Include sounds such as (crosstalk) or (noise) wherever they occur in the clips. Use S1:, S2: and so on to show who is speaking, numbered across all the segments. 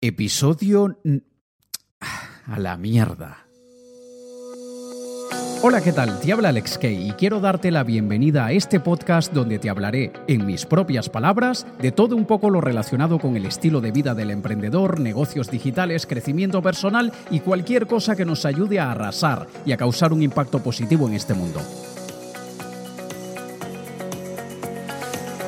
S1: Episodio... A la mierda. Hola, ¿qué tal? Te habla Alex Kay y quiero darte la bienvenida a este podcast donde te hablaré, en mis propias palabras, de todo un poco lo relacionado con el estilo de vida del emprendedor, negocios digitales, crecimiento personal y cualquier cosa que nos ayude a arrasar y a causar un impacto positivo en este mundo.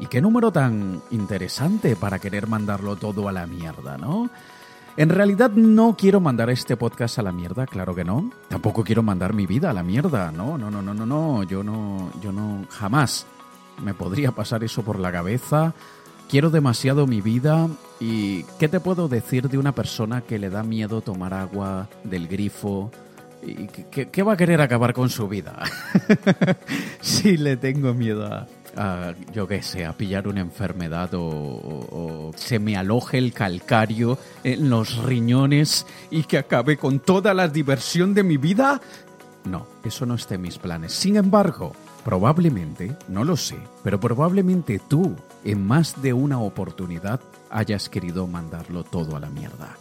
S1: y qué número tan interesante para querer mandarlo todo a la mierda, ¿no? En realidad no quiero mandar este podcast a la mierda, claro que no. Tampoco quiero mandar mi vida a la mierda, no, no, no, no, no, no. Yo no, yo no, jamás me podría pasar eso por la cabeza. Quiero demasiado mi vida y ¿qué te puedo decir de una persona que le da miedo tomar agua del grifo? ¿Y qué, va a querer acabar con su vida? (laughs) sí, le tengo miedo a, yo qué sé, a pillar una enfermedad o, se me aloje el calcario en los riñones y que acabe con toda la diversión de mi vida? No, eso no está en mis planes. Sin embargo, probablemente, no lo sé, pero probablemente tú, en más de una oportunidad, hayas querido mandarlo todo a la mierda.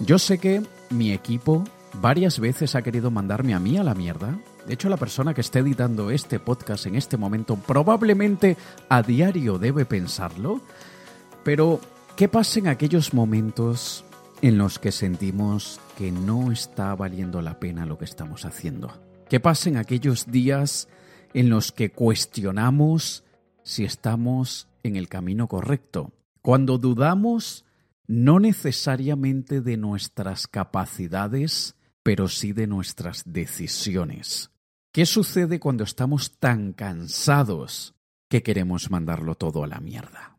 S1: Yo sé que mi equipo varias veces ha querido mandarme a mí a la mierda de hecho, la persona que esté editando este podcast en este momento probablemente a diario debe pensarlo. Pero, ¿qué pasa en aquellos momentos en los que sentimos que no está valiendo la pena lo que estamos haciendo? ¿Qué pasa en aquellos días en los que cuestionamos si estamos en el camino correcto? Cuando dudamos no necesariamente de nuestras capacidades, pero sí de nuestras decisiones. ¿Qué sucede cuando estamos tan cansados que queremos mandarlo todo a la mierda?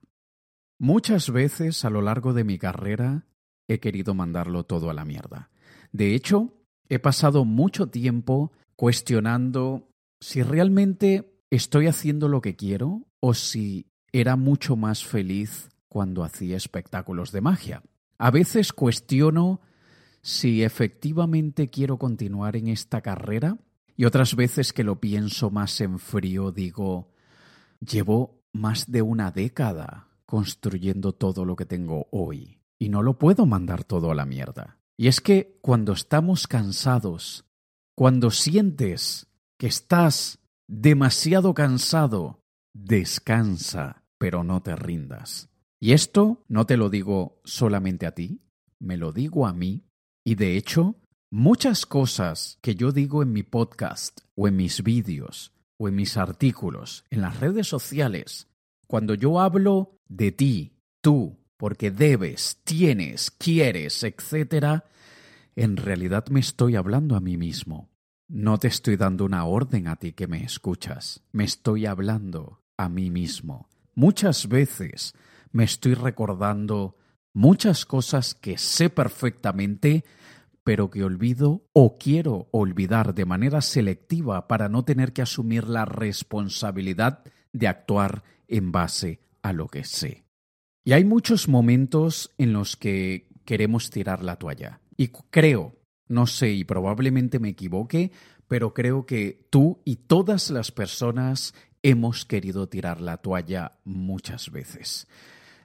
S1: Muchas veces a lo largo de mi carrera he querido mandarlo todo a la mierda. De hecho, he pasado mucho tiempo cuestionando si realmente estoy haciendo lo que quiero o si era mucho más feliz cuando hacía espectáculos de magia. A veces cuestiono si efectivamente quiero continuar en esta carrera y otras veces que lo pienso más en frío digo, llevo más de una década construyendo todo lo que tengo hoy y no lo puedo mandar todo a la mierda. Y es que cuando estamos cansados, cuando sientes que estás demasiado cansado, descansa, pero no te rindas. Y esto no te lo digo solamente a ti, me lo digo a mí, y de hecho Muchas cosas que yo digo en mi podcast o en mis vídeos o en mis artículos en las redes sociales, cuando yo hablo de ti, tú, porque debes, tienes, quieres, etc., en realidad me estoy hablando a mí mismo. No te estoy dando una orden a ti que me escuchas, me estoy hablando a mí mismo. Muchas veces me estoy recordando muchas cosas que sé perfectamente pero que olvido o quiero olvidar de manera selectiva para no tener que asumir la responsabilidad de actuar en base a lo que sé. Y hay muchos momentos en los que queremos tirar la toalla. Y creo, no sé, y probablemente me equivoque, pero creo que tú y todas las personas hemos querido tirar la toalla muchas veces.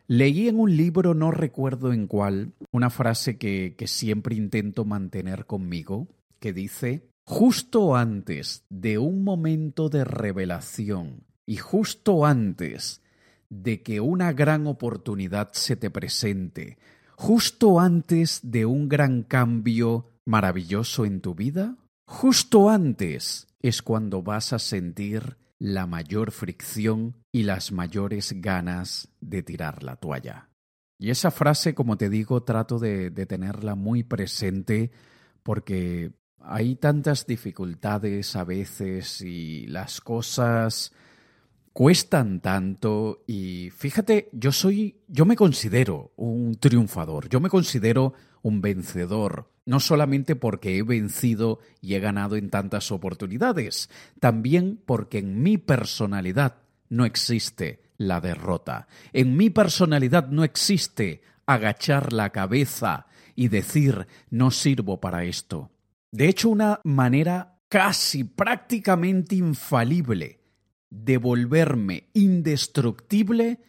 S1: Leí en un libro, no recuerdo en cuál, una frase que, que siempre intento mantener conmigo, que dice, justo antes de un momento de revelación y justo antes de que una gran oportunidad se te presente, justo antes de un gran cambio maravilloso en tu vida, justo antes es cuando vas a sentir la mayor fricción y las mayores ganas de tirar la toalla. Y esa frase, como te digo, trato de, tenerla muy presente porque hay tantas dificultades a veces y las cosas cuestan tanto y fíjate, yo soy yo me considero un triunfador, yo me considero un vencedor no solamente porque he vencido y he ganado en tantas oportunidades, también porque en mi personalidad no existe la derrota. En mi personalidad no existe agachar la cabeza y decir no sirvo para esto. De hecho, una manera casi prácticamente infalible de volverme indestructible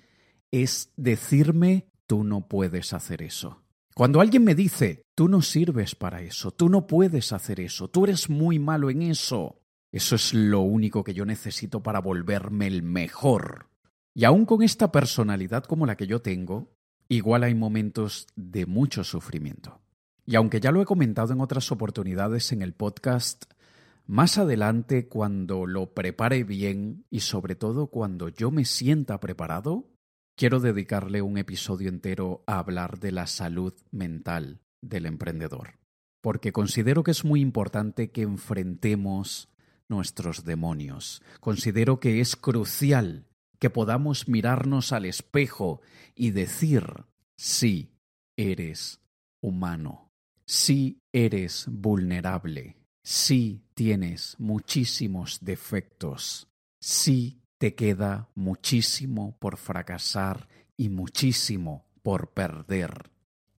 S1: es decirme tú no puedes hacer eso. Cuando alguien me dice, tú no sirves para eso, tú no puedes hacer eso, tú eres muy malo en eso, eso es lo único que yo necesito para volverme el mejor. Y aún con esta personalidad como la que yo tengo, igual hay momentos de mucho sufrimiento. Y aunque ya lo he comentado en otras oportunidades en el podcast, más adelante cuando lo prepare bien y sobre todo cuando yo me sienta preparado, quiero dedicarle un episodio entero a hablar de la salud mental del emprendedor, porque considero que es muy importante que enfrentemos nuestros demonios. Considero que es crucial que podamos mirarnos al espejo y decir, sí, eres humano, sí eres vulnerable, sí tienes muchísimos defectos, sí te queda muchísimo por fracasar y muchísimo por perder.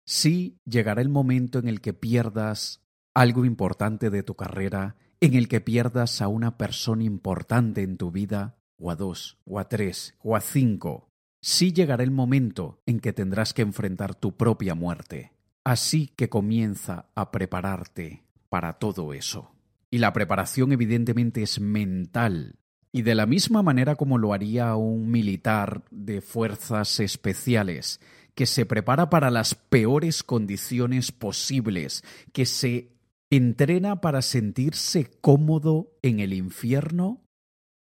S1: Sí llegará el momento en el que pierdas algo importante de tu carrera, en el que pierdas a una persona importante en tu vida, o a dos, o a tres, o a cinco. Sí llegará el momento en que tendrás que enfrentar tu propia muerte. Así que comienza a prepararte para todo eso. Y la preparación evidentemente es mental, y de la misma manera como lo haría un militar de fuerzas especiales, que se prepara para las peores condiciones posibles, que se entrena para sentirse cómodo en el infierno,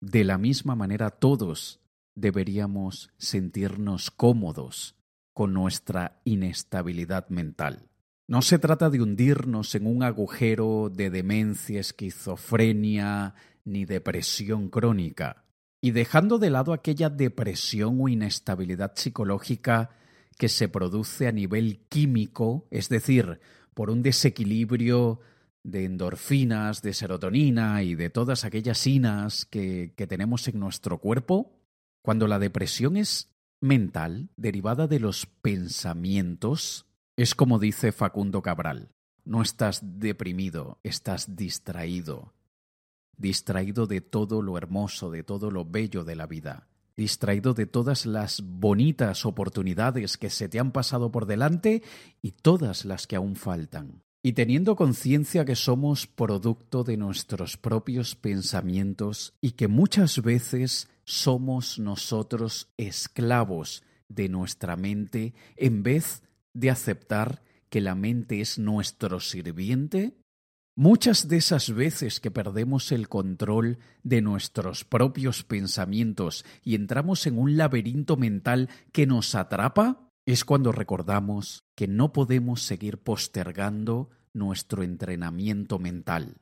S1: de la misma manera todos deberíamos sentirnos cómodos con nuestra inestabilidad mental. No se trata de hundirnos en un agujero de demencia, esquizofrenia, ni depresión crónica, y dejando de lado aquella depresión o inestabilidad psicológica que se produce a nivel químico, es decir, por un desequilibrio de endorfinas, de serotonina y de todas aquellas inas que, que tenemos en nuestro cuerpo, cuando la depresión es mental, derivada de los pensamientos, es como dice Facundo Cabral, no estás deprimido, estás distraído, distraído de todo lo hermoso, de todo lo bello de la vida, distraído de todas las bonitas oportunidades que se te han pasado por delante y todas las que aún faltan. Y teniendo conciencia que somos producto de nuestros propios pensamientos y que muchas veces somos nosotros esclavos de nuestra mente en vez de aceptar que la mente es nuestro sirviente, Muchas de esas veces que perdemos el control de nuestros propios pensamientos y entramos en un laberinto mental que nos atrapa, es cuando recordamos que no podemos seguir postergando nuestro entrenamiento mental.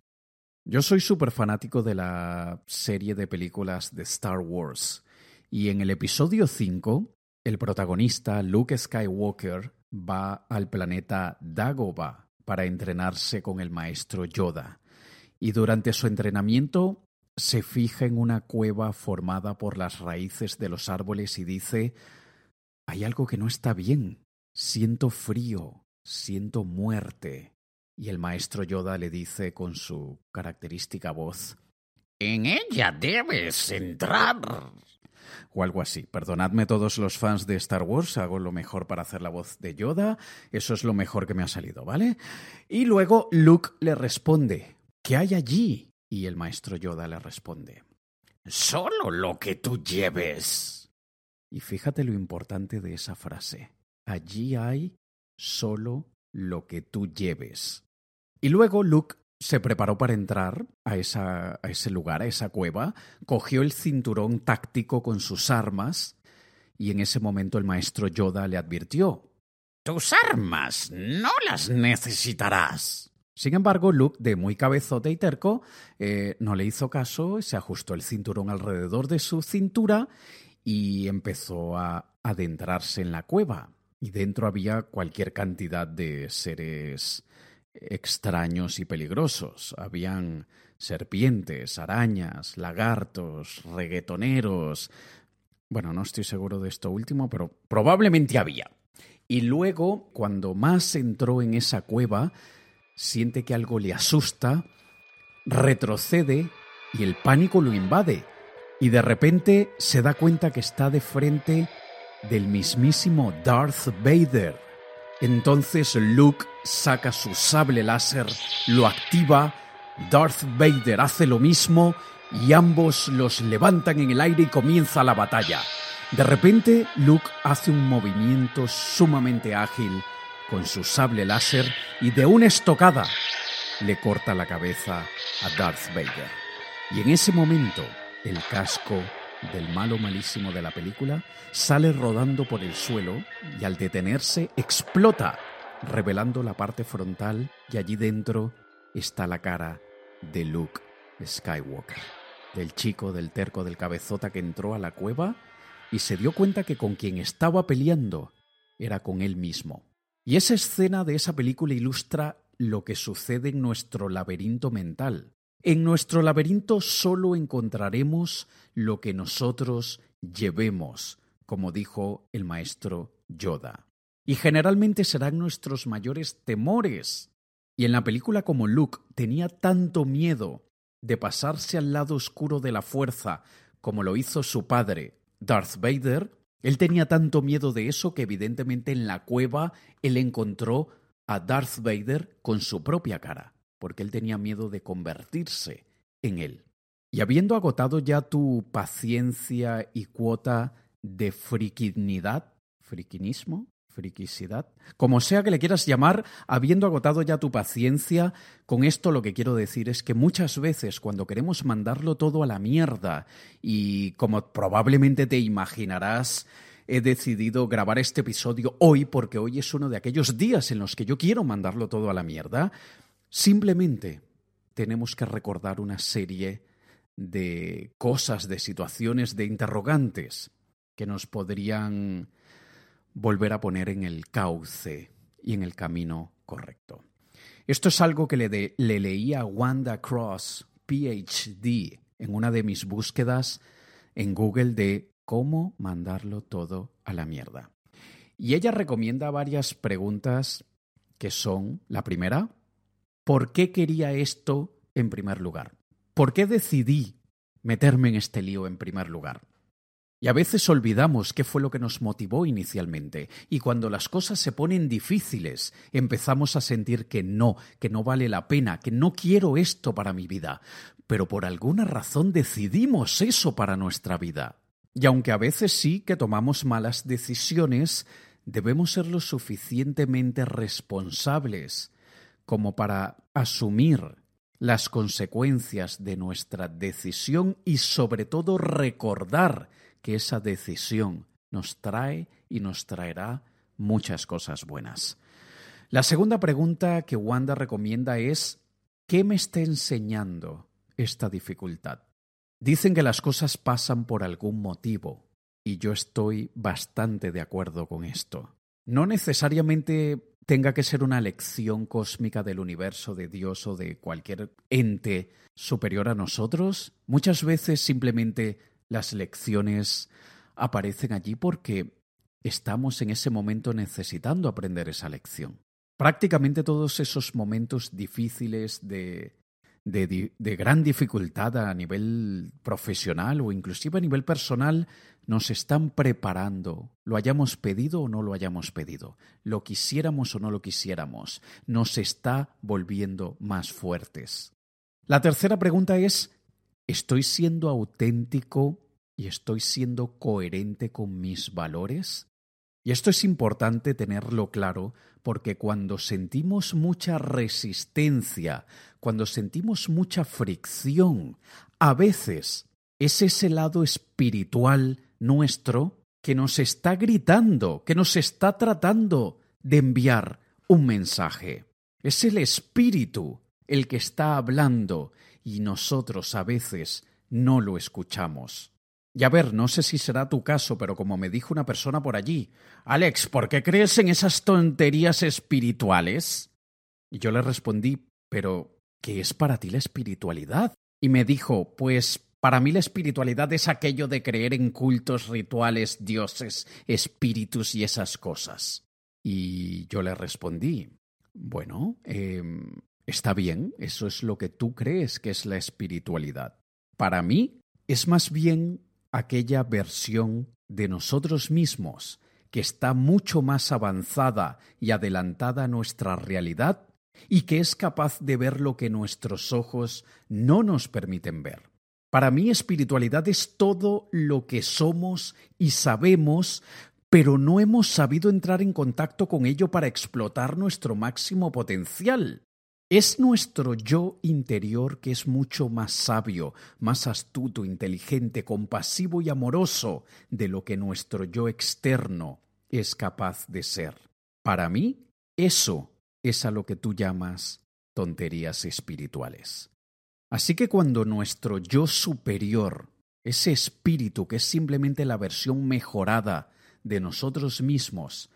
S1: Yo soy súper fanático de la serie de películas de Star Wars y en el episodio 5 el protagonista Luke Skywalker va al planeta Dagobah para entrenarse con el maestro Yoda. Y durante su entrenamiento se fija en una cueva formada por las raíces de los árboles y dice Hay algo que no está bien. Siento frío, siento muerte. Y el maestro Yoda le dice con su característica voz En ella debes entrar o algo así. Perdonadme todos los fans de Star Wars, hago lo mejor para hacer la voz de Yoda, eso es lo mejor que me ha salido, ¿vale? Y luego Luke le responde, ¿qué hay allí? Y el maestro Yoda le responde, solo lo que tú lleves. Y fíjate lo importante de esa frase, allí hay solo lo que tú lleves. Y luego Luke se preparó para entrar a, ese lugar, a esa cueva, cogió el cinturón táctico con sus armas y en ese momento el maestro Yoda le advirtió Tus armas no las necesitarás. Sin embargo, Luke, de muy cabezote y terco, eh, no le hizo caso, se ajustó el cinturón alrededor de su cintura y empezó a adentrarse en la cueva. Y dentro había cualquier cantidad de seres extraños y peligrosos. Habían serpientes, arañas, lagartos, reggaetoneros. Bueno, no estoy seguro de esto último, pero probablemente había. Y luego, cuando más entró en esa cueva, siente que algo le asusta, retrocede y el pánico lo invade. Y de repente se da cuenta que está de frente del mismísimo Darth Vader. Entonces Luke saca su sable láser, lo activa, Darth Vader hace lo mismo y ambos los levantan en el aire y comienza la batalla. De repente Luke hace un movimiento sumamente ágil con su sable láser y de una estocada le corta la cabeza a Darth Vader. Y en ese momento el casco del malo malísimo de la película sale rodando por el suelo y al detenerse explota, revelando la parte frontal y allí dentro está la cara de Luke Skywalker, del chico del terco del cabezota que entró a la cueva y se dio cuenta que con quien estaba peleando era con él mismo. Y esa escena de esa película ilustra lo que sucede en nuestro laberinto mental. En nuestro laberinto solo encontraremos lo que nosotros llevemos, como dijo el maestro Yoda. Y generalmente serán nuestros mayores temores. Y en la película como Luke tenía tanto miedo de pasarse al lado oscuro de la fuerza como lo hizo su padre, Darth Vader, él tenía tanto miedo de eso que evidentemente en la cueva él encontró a Darth Vader con su propia cara porque él tenía miedo de convertirse en él. Y habiendo agotado ya tu paciencia y cuota de friquinidad, friquinismo, friquicidad, como sea que le quieras llamar, habiendo agotado ya tu paciencia, con esto lo que quiero decir es que muchas veces cuando queremos mandarlo todo a la mierda, y como probablemente te imaginarás, he decidido grabar este episodio hoy porque hoy es uno de aquellos días en los que yo quiero mandarlo todo a la mierda, Simplemente tenemos que recordar una serie de cosas, de situaciones, de interrogantes que nos podrían volver a poner en el cauce y en el camino correcto. Esto es algo que le, le leí a Wanda Cross, PhD, en una de mis búsquedas en Google de cómo mandarlo todo a la mierda. Y ella recomienda varias preguntas que son, la primera, ¿Por qué quería esto en primer lugar? ¿Por qué decidí meterme en este lío en primer lugar? Y a veces olvidamos qué fue lo que nos motivó inicialmente, y cuando las cosas se ponen difíciles, empezamos a sentir que no, que no vale la pena, que no quiero esto para mi vida, pero por alguna razón decidimos eso para nuestra vida. Y aunque a veces sí que tomamos malas decisiones, debemos ser lo suficientemente responsables como para asumir las consecuencias de nuestra decisión y sobre todo recordar que esa decisión nos trae y nos traerá muchas cosas buenas. La segunda pregunta que Wanda recomienda es ¿qué me está enseñando esta dificultad? Dicen que las cosas pasan por algún motivo y yo estoy bastante de acuerdo con esto. No necesariamente tenga que ser una lección cósmica del universo, de Dios o de cualquier ente superior a nosotros. Muchas veces simplemente las lecciones aparecen allí porque estamos en ese momento necesitando aprender esa lección. Prácticamente todos esos momentos difíciles de de, gran dificultad a nivel profesional o inclusive a nivel personal nos están preparando, lo hayamos pedido o no lo hayamos pedido, lo quisiéramos o no lo quisiéramos, nos está volviendo más fuertes. La tercera pregunta es, ¿estoy siendo auténtico y estoy siendo coherente con mis valores? Y esto es importante tenerlo claro porque cuando sentimos mucha resistencia, cuando sentimos mucha fricción, a veces es ese lado espiritual nuestro que nos está gritando, que nos está tratando de enviar un mensaje. Es el espíritu el que está hablando y nosotros a veces no lo escuchamos. Y a ver, no sé si será tu caso, pero como me dijo una persona por allí, Alex, ¿por qué crees en esas tonterías espirituales? Y yo le respondí, pero ¿qué es para ti la espiritualidad? Y me dijo, pues para mí la espiritualidad es aquello de creer en cultos, rituales, dioses, espíritus y esas cosas. Y yo le respondí, bueno, eh, está bien, eso es lo que tú crees que es la espiritualidad. Para mí es más bien aquella versión de nosotros mismos que está mucho más avanzada y adelantada a nuestra realidad y que es capaz de ver lo que nuestros ojos no nos permiten ver. Para mí espiritualidad es todo lo que somos y sabemos, pero no hemos sabido entrar en contacto con ello para explotar nuestro máximo potencial. Es nuestro yo interior que es mucho más sabio, más astuto, inteligente, compasivo y amoroso de lo que nuestro yo externo es capaz de ser. Para mí, eso es a lo que tú llamas tonterías espirituales. Así que cuando nuestro yo superior, ese espíritu que es simplemente la versión mejorada de nosotros mismos,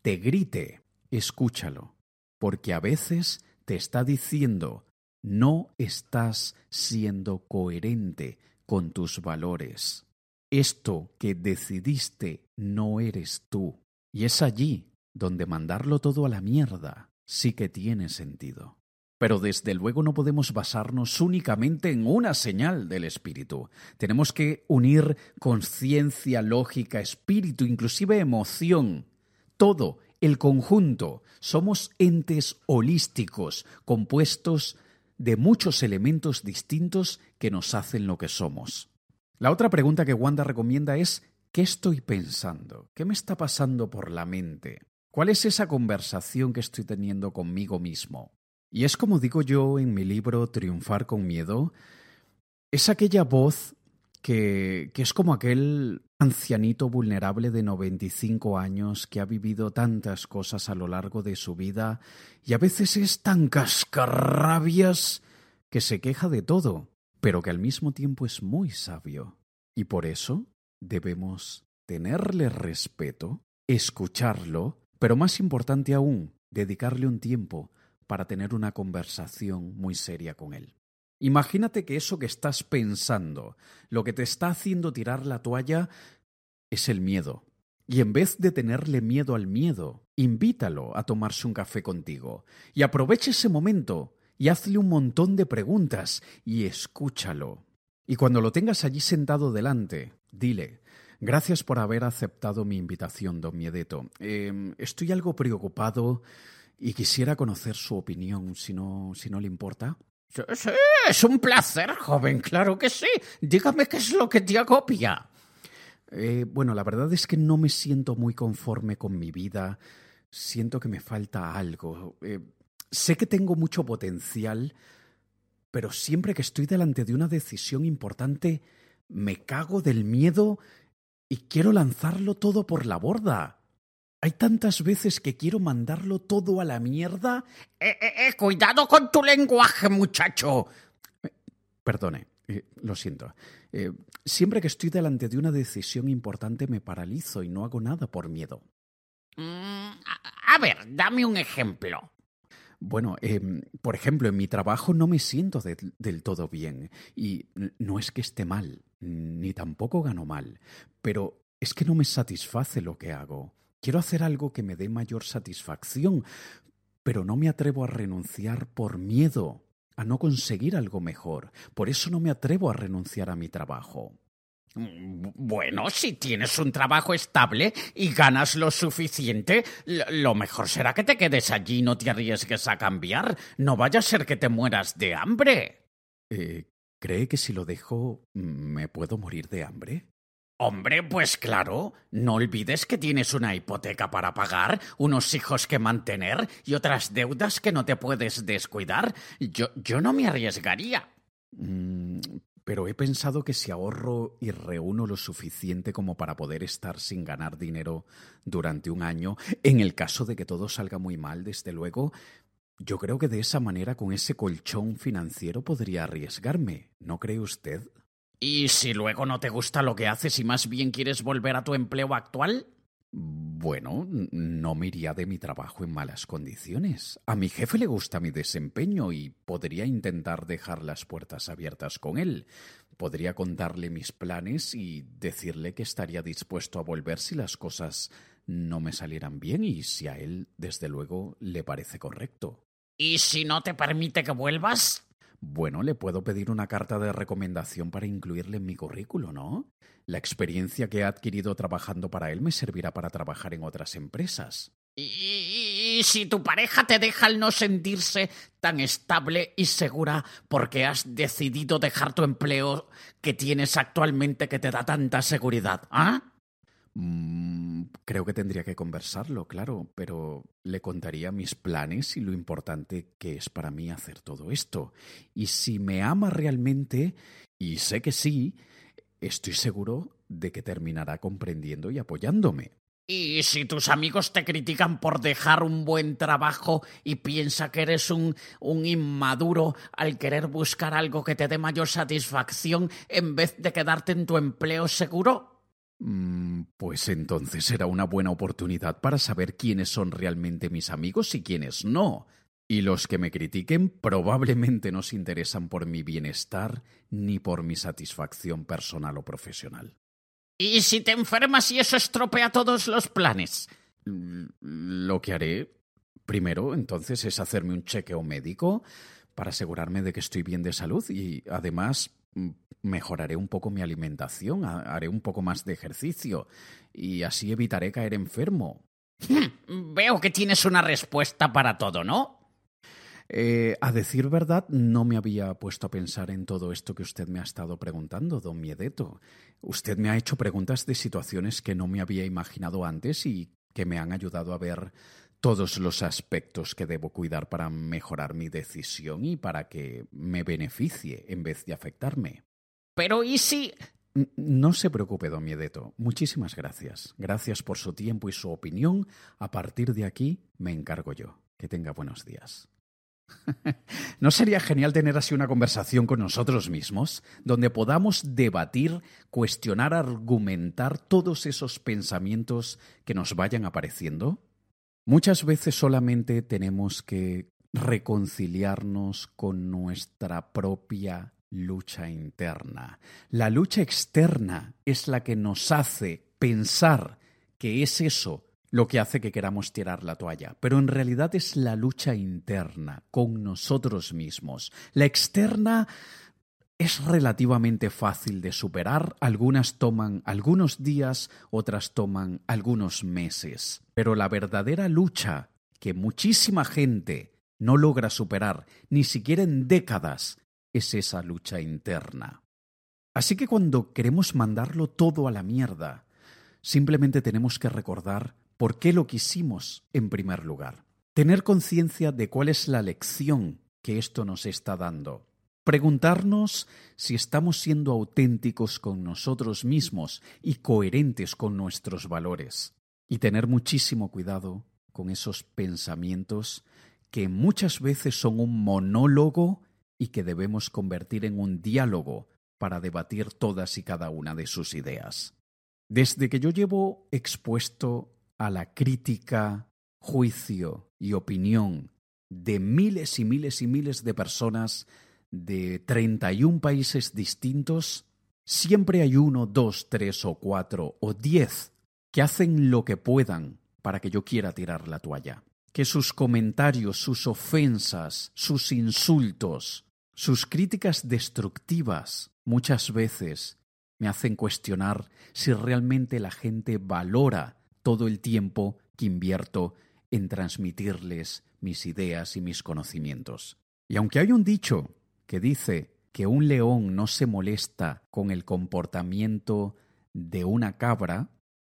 S1: te grite, escúchalo, porque a veces te está diciendo, no estás siendo coherente con tus valores. Esto que decidiste no eres tú. Y es allí donde mandarlo todo a la mierda sí que tiene sentido. Pero desde luego no podemos basarnos únicamente en una señal del espíritu. Tenemos que unir conciencia, lógica, espíritu, inclusive emoción. Todo, el conjunto. Somos entes holísticos, compuestos de muchos elementos distintos que nos hacen lo que somos. La otra pregunta que Wanda recomienda es ¿qué estoy pensando? ¿Qué me está pasando por la mente? ¿Cuál es esa conversación que estoy teniendo conmigo mismo? Y es como digo yo en mi libro Triunfar con Miedo, es aquella voz que, que, es como aquel ancianito vulnerable de 95 años que ha vivido tantas cosas a lo largo de su vida y a veces es tan cascarrabias que se queja de todo, pero que al mismo tiempo es muy sabio. Y por eso debemos tenerle respeto, escucharlo, pero más importante aún, dedicarle un tiempo para tener una conversación muy seria con él. Imagínate que eso que estás pensando, lo que te está haciendo tirar la toalla, es el miedo. Y en vez de tenerle miedo al miedo, invítalo a tomarse un café contigo. Y aprovecha ese momento y hazle un montón de preguntas y escúchalo. Y cuando lo tengas allí sentado delante, dile, gracias por haber aceptado mi invitación, don Miedeto. Eh, estoy algo preocupado y quisiera conocer su opinión, si no, si no le importa.
S2: Sí, sí, es un placer, joven, claro que sí. Dígame qué es lo que te agobia.
S1: Eh, bueno, la verdad es que no me siento muy conforme con mi vida. Siento que me falta algo. Eh, sé que tengo mucho potencial, pero siempre que estoy delante de una decisión importante, me cago del miedo y quiero lanzarlo todo por la borda. Hay tantas veces que quiero mandarlo todo a la mierda.
S2: Eh, eh, eh cuidado con tu lenguaje, muchacho.
S1: Perdone, eh, lo siento. Eh, siempre que estoy delante de una decisión importante me paralizo y no hago nada por miedo.
S2: Mm, a ver, dame un ejemplo.
S1: Bueno, eh, por ejemplo, en mi trabajo no me siento de, del todo bien. Y no es que esté mal, ni tampoco gano mal, pero es que no me satisface lo que hago. Quiero hacer algo que me dé mayor satisfacción, pero no me atrevo a renunciar por miedo a no conseguir algo mejor. Por eso no me atrevo a renunciar a mi trabajo.
S2: Bueno, si tienes un trabajo estable y ganas lo suficiente, lo mejor será que te quedes allí y no te arriesgues a cambiar. No vaya a ser que te mueras de hambre.
S1: Eh, ¿Cree que si lo dejo me puedo morir de hambre?
S2: Hombre, pues claro, no olvides que tienes una hipoteca para pagar, unos hijos que mantener y otras deudas que no te puedes descuidar. Yo, yo no me arriesgaría.
S1: Mm, pero he pensado que si ahorro y reúno lo suficiente como para poder estar sin ganar dinero durante un año, en el caso de que todo salga muy mal, desde luego, yo creo que de esa manera, con ese colchón financiero, podría arriesgarme. ¿No cree usted?
S2: ¿Y si luego no te gusta lo que haces y más bien quieres volver a tu empleo actual?
S1: Bueno, no me iría de mi trabajo en malas condiciones. A mi jefe le gusta mi desempeño y podría intentar dejar las puertas abiertas con él. Podría contarle mis planes y decirle que estaría dispuesto a volver si las cosas no me salieran bien y si a él, desde luego, le parece correcto.
S2: ¿Y si no te permite que vuelvas?
S1: Bueno, le puedo pedir una carta de recomendación para incluirle en mi currículo, ¿no? La experiencia que he adquirido trabajando para él me servirá para trabajar en otras empresas.
S2: ¿Y, si tu pareja te deja al no sentirse tan estable y segura porque has decidido dejar tu empleo que tienes actualmente que te da tanta seguridad? ¿Ah?
S1: Creo que tendría que conversarlo, claro, pero le contaría mis planes y lo importante que es para mí hacer todo esto. Y si me ama realmente, y sé que sí, estoy seguro de que terminará comprendiendo y apoyándome.
S2: Y si tus amigos te critican por dejar un buen trabajo y piensa que eres un, un inmaduro al querer buscar algo que te dé mayor satisfacción en vez de quedarte en tu empleo seguro,
S1: Mm, pues entonces será una buena oportunidad para saber quiénes son realmente mis amigos y quiénes no. Y los que me critiquen probablemente no se interesan por mi bienestar ni por mi satisfacción personal o profesional.
S2: ¿Y si te enfermas y eso estropea todos los planes?
S1: Mm, lo que haré primero entonces es hacerme un chequeo médico para asegurarme de que estoy bien de salud y además mm, mejoraré un poco mi alimentación, haré un poco más de ejercicio y así evitaré caer enfermo. (laughs)
S2: Veo que tienes una respuesta para todo, ¿no?
S1: Eh, a decir verdad, no me había puesto a pensar en todo esto que usted me ha estado preguntando, don Miedeto. Usted me ha hecho preguntas de situaciones que no me había imaginado antes y que me han ayudado a ver todos los aspectos que debo cuidar para mejorar mi decisión y para que me beneficie en vez de afectarme.
S2: Pero ¿y si...
S1: No se preocupe, don Miedeto. Muchísimas gracias. Gracias por su tiempo y su opinión. A partir de aquí me encargo yo. Que tenga buenos días. (laughs) ¿No sería genial tener así una conversación con nosotros mismos, donde podamos debatir, cuestionar, argumentar todos esos pensamientos que nos vayan apareciendo? Muchas veces solamente tenemos que reconciliarnos con nuestra propia lucha interna. La lucha externa es la que nos hace pensar que es eso lo que hace que queramos tirar la toalla, pero en realidad es la lucha interna con nosotros mismos. La externa es relativamente fácil de superar, algunas toman algunos días, otras toman algunos meses, pero la verdadera lucha que muchísima gente no logra superar, ni siquiera en décadas, es esa lucha interna. Así que cuando queremos mandarlo todo a la mierda, simplemente tenemos que recordar por qué lo quisimos en primer lugar. Tener conciencia de cuál es la lección que esto nos está dando. Preguntarnos si estamos siendo auténticos con nosotros mismos y coherentes con nuestros valores. Y tener muchísimo cuidado con esos pensamientos que muchas veces son un monólogo y que debemos convertir en un diálogo para debatir todas y cada una de sus ideas. Desde que yo llevo expuesto a la crítica, juicio y opinión de miles y miles y miles de personas de 31 países distintos, siempre hay uno, dos, tres o cuatro o diez que hacen lo que puedan para que yo quiera tirar la toalla. Que sus comentarios, sus ofensas, sus insultos, sus críticas destructivas muchas veces me hacen cuestionar si realmente la gente valora todo el tiempo que invierto en transmitirles mis ideas y mis conocimientos. Y aunque hay un dicho que dice que un león no se molesta con el comportamiento de una cabra,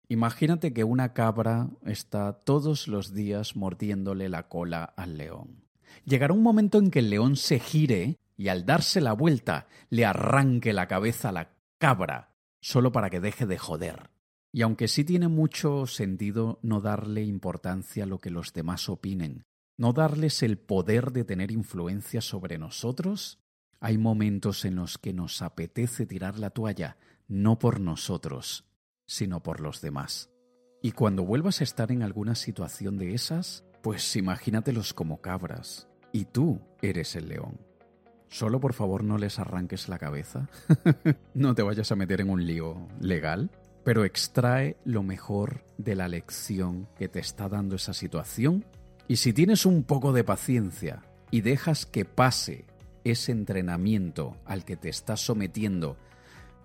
S1: imagínate que una cabra está todos los días mordiéndole la cola al león. Llegará un momento en que el león se gire y al darse la vuelta le arranque la cabeza a la cabra, solo para que deje de joder. Y aunque sí tiene mucho sentido no darle importancia a lo que los demás opinen, no darles el poder de tener influencia sobre nosotros, hay momentos en los que nos apetece tirar la toalla, no por nosotros, sino por los demás. Y cuando vuelvas a estar en alguna situación de esas, pues imagínatelos como cabras. Y tú eres el león. Solo por favor no les arranques la cabeza. (laughs) no te vayas a meter en un lío legal. Pero extrae lo mejor de la lección que te está dando esa situación. Y si tienes un poco de paciencia y dejas que pase ese entrenamiento al que te estás sometiendo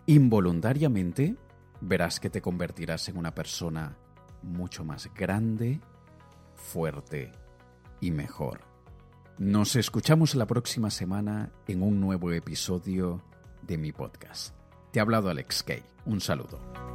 S1: involuntariamente, verás que te convertirás en una persona mucho más grande, fuerte y mejor. Nos escuchamos la próxima semana en un nuevo episodio de mi podcast. Te ha hablado Alex Kay. Un saludo.